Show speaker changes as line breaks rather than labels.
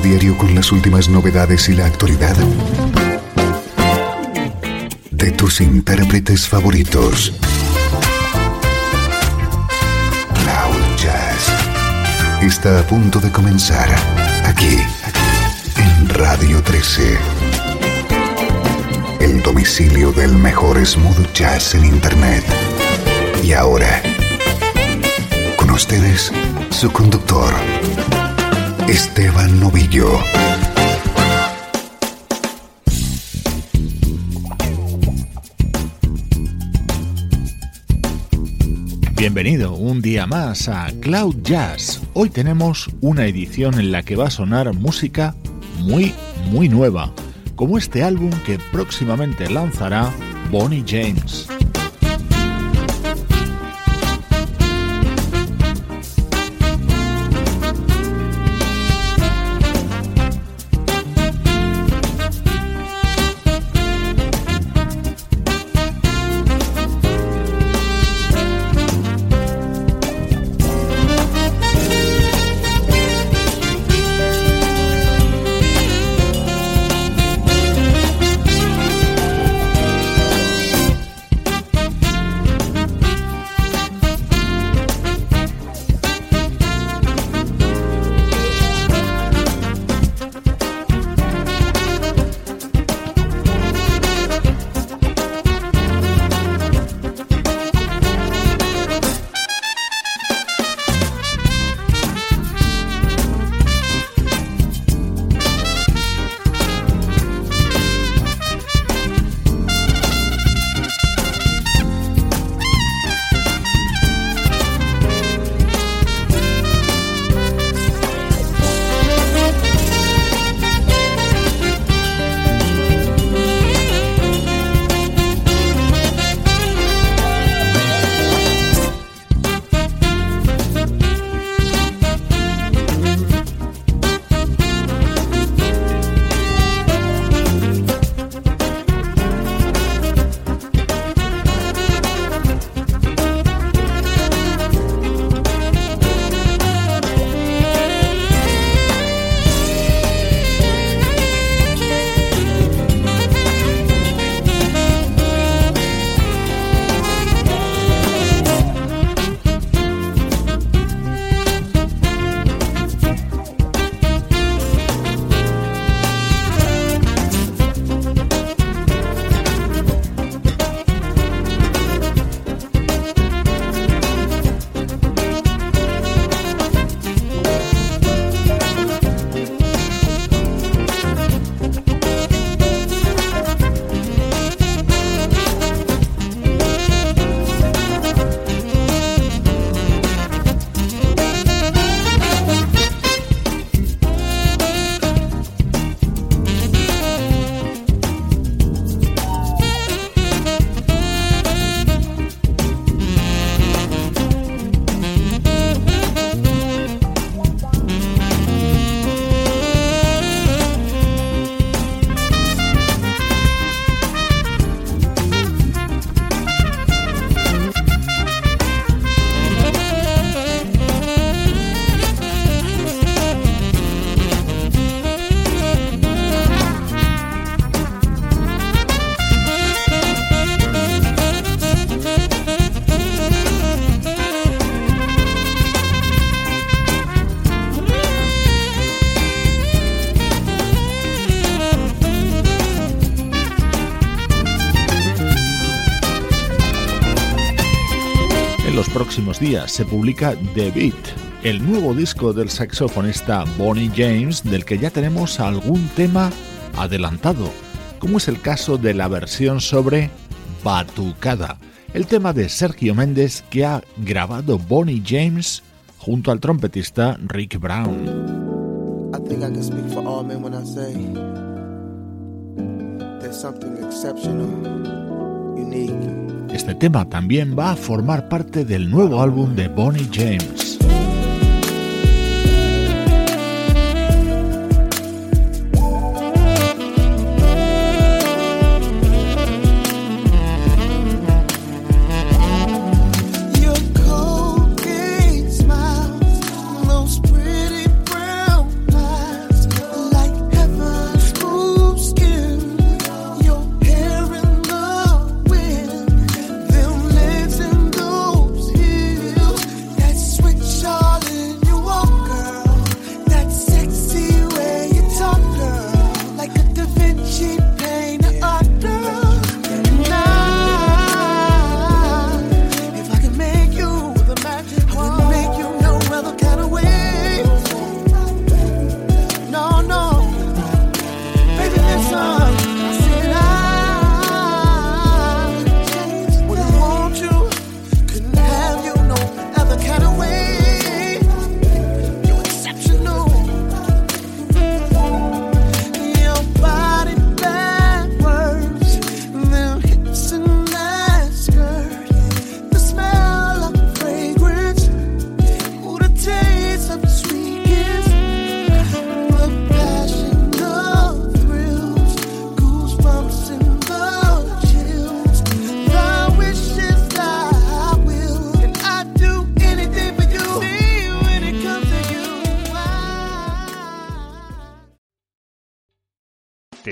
Diario con las últimas novedades y la actualidad de tus intérpretes favoritos. Cloud Jazz está a punto de comenzar aquí, en Radio 13. El domicilio del mejor smooth jazz en Internet. Y ahora, con ustedes, su conductor, Esteban Novillo.
Bienvenido un día más a Cloud Jazz. Hoy tenemos una edición en la que va a sonar música muy, muy nueva, como este álbum que próximamente lanzará Bonnie James. Próximos días se publica The Beat, el nuevo disco del saxofonista Bonnie James, del que ya tenemos algún tema adelantado, como es el caso de la versión sobre Batucada,
el tema de Sergio Méndez que ha grabado Bonnie James junto al trompetista Rick Brown. Este tema también va a formar parte del nuevo álbum de Bonnie James.